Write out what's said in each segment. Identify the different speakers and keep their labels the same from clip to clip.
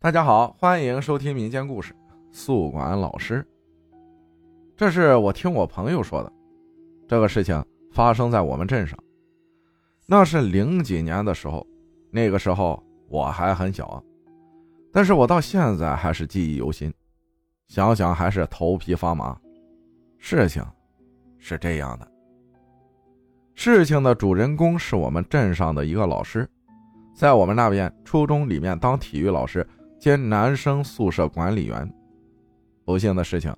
Speaker 1: 大家好，欢迎收听民间故事《宿管老师》。这是我听我朋友说的，这个事情发生在我们镇上。那是零几年的时候，那个时候我还很小，但是我到现在还是记忆犹新，想想还是头皮发麻。事情是这样的，事情的主人公是我们镇上的一个老师，在我们那边初中里面当体育老师。兼男生宿舍管理员，不幸的事情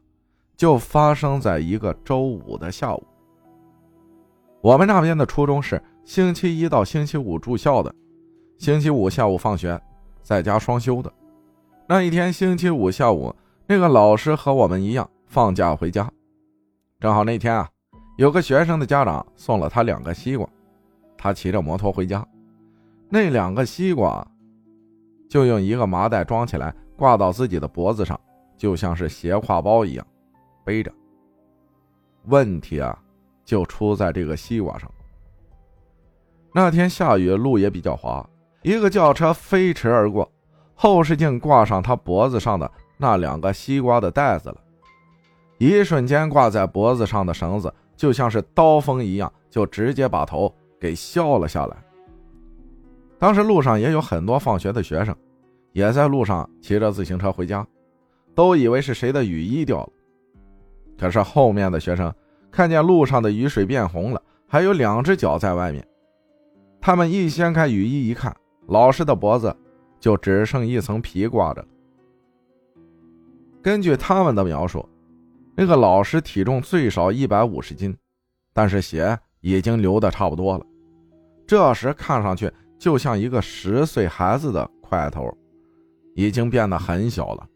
Speaker 1: 就发生在一个周五的下午。我们那边的初中是星期一到星期五住校的，星期五下午放学，在家双休的。那一天星期五下午，那个老师和我们一样放假回家，正好那天啊，有个学生的家长送了他两个西瓜，他骑着摩托回家，那两个西瓜。就用一个麻袋装起来，挂到自己的脖子上，就像是斜挎包一样背着。问题啊，就出在这个西瓜上。那天下雨，路也比较滑，一个轿车飞驰而过，后视镜挂上他脖子上的那两个西瓜的袋子了。一瞬间，挂在脖子上的绳子就像是刀锋一样，就直接把头给削了下来。当时路上也有很多放学的学生，也在路上骑着自行车回家，都以为是谁的雨衣掉了。可是后面的学生看见路上的雨水变红了，还有两只脚在外面。他们一掀开雨衣一看，老师的脖子就只剩一层皮挂着了。根据他们的描述，那个老师体重最少一百五十斤，但是血已经流的差不多了。这时看上去。就像一个十岁孩子的块头，已经变得很小了。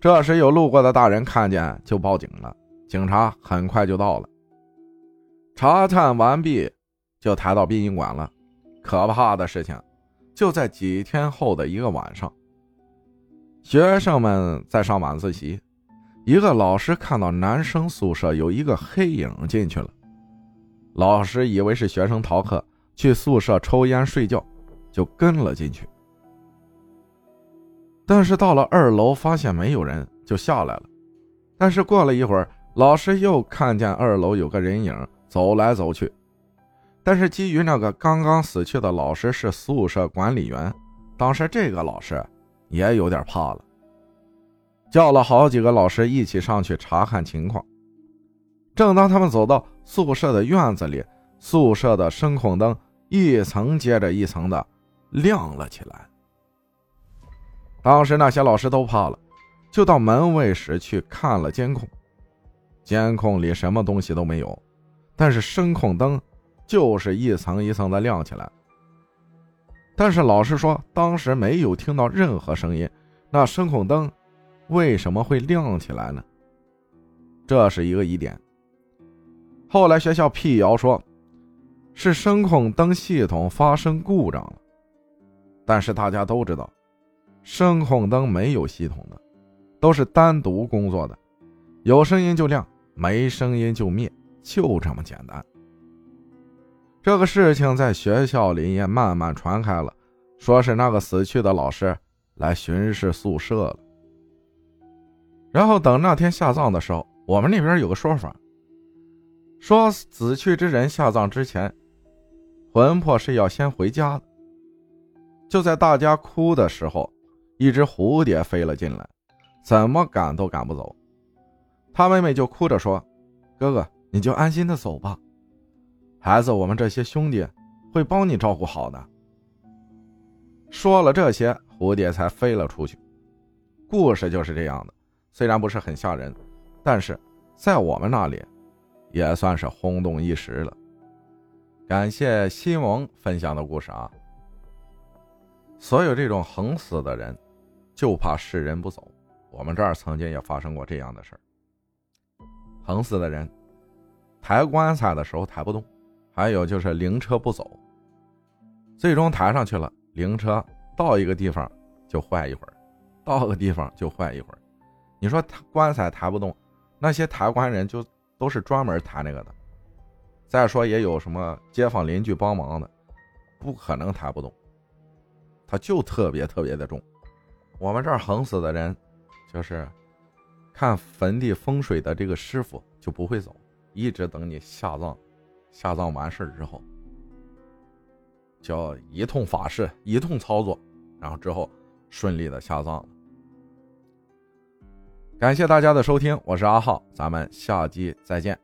Speaker 1: 这时有路过的大人看见，就报警了。警察很快就到了，查探完毕，就抬到殡仪馆了。可怕的事情就在几天后的一个晚上，学生们在上晚自习，一个老师看到男生宿舍有一个黑影进去了，老师以为是学生逃课。去宿舍抽烟睡觉，就跟了进去。但是到了二楼，发现没有人，就下来了。但是过了一会儿，老师又看见二楼有个人影走来走去。但是基于那个刚刚死去的老师是宿舍管理员，当时这个老师也有点怕了，叫了好几个老师一起上去查看情况。正当他们走到宿舍的院子里，宿舍的声控灯。一层接着一层的亮了起来。当时那些老师都怕了，就到门卫室去看了监控。监控里什么东西都没有，但是声控灯就是一层一层的亮起来。但是老师说当时没有听到任何声音，那声控灯为什么会亮起来呢？这是一个疑点。后来学校辟谣说。是声控灯系统发生故障了，但是大家都知道，声控灯没有系统的，都是单独工作的，有声音就亮，没声音就灭，就这么简单。这个事情在学校里也慢慢传开了，说是那个死去的老师来巡视宿舍了。然后等那天下葬的时候，我们那边有个说法，说死去之人下葬之前。魂魄是要先回家的。就在大家哭的时候，一只蝴蝶飞了进来，怎么赶都赶不走。他妹妹就哭着说：“哥哥，你就安心的走吧，孩子，我们这些兄弟会帮你照顾好的。”说了这些，蝴蝶才飞了出去。故事就是这样的，虽然不是很吓人，但是在我们那里，也算是轰动一时了。感谢西蒙分享的故事啊！所有这种横死的人，就怕世人不走。我们这儿曾经也发生过这样的事儿。横死的人，抬棺材的时候抬不动，还有就是灵车不走。最终抬上去了，灵车到一个地方就坏一会儿，到个地方就坏一会儿。你说棺材抬不动，那些抬棺人就都是专门抬那个的。再说也有什么街坊邻居帮忙的，不可能抬不动。他就特别特别的重，我们这儿横死的人，就是看坟地风水的这个师傅就不会走，一直等你下葬，下葬完事儿之后，叫一通法事，一通操作，然后之后顺利的下葬了。感谢大家的收听，我是阿浩，咱们下期再见。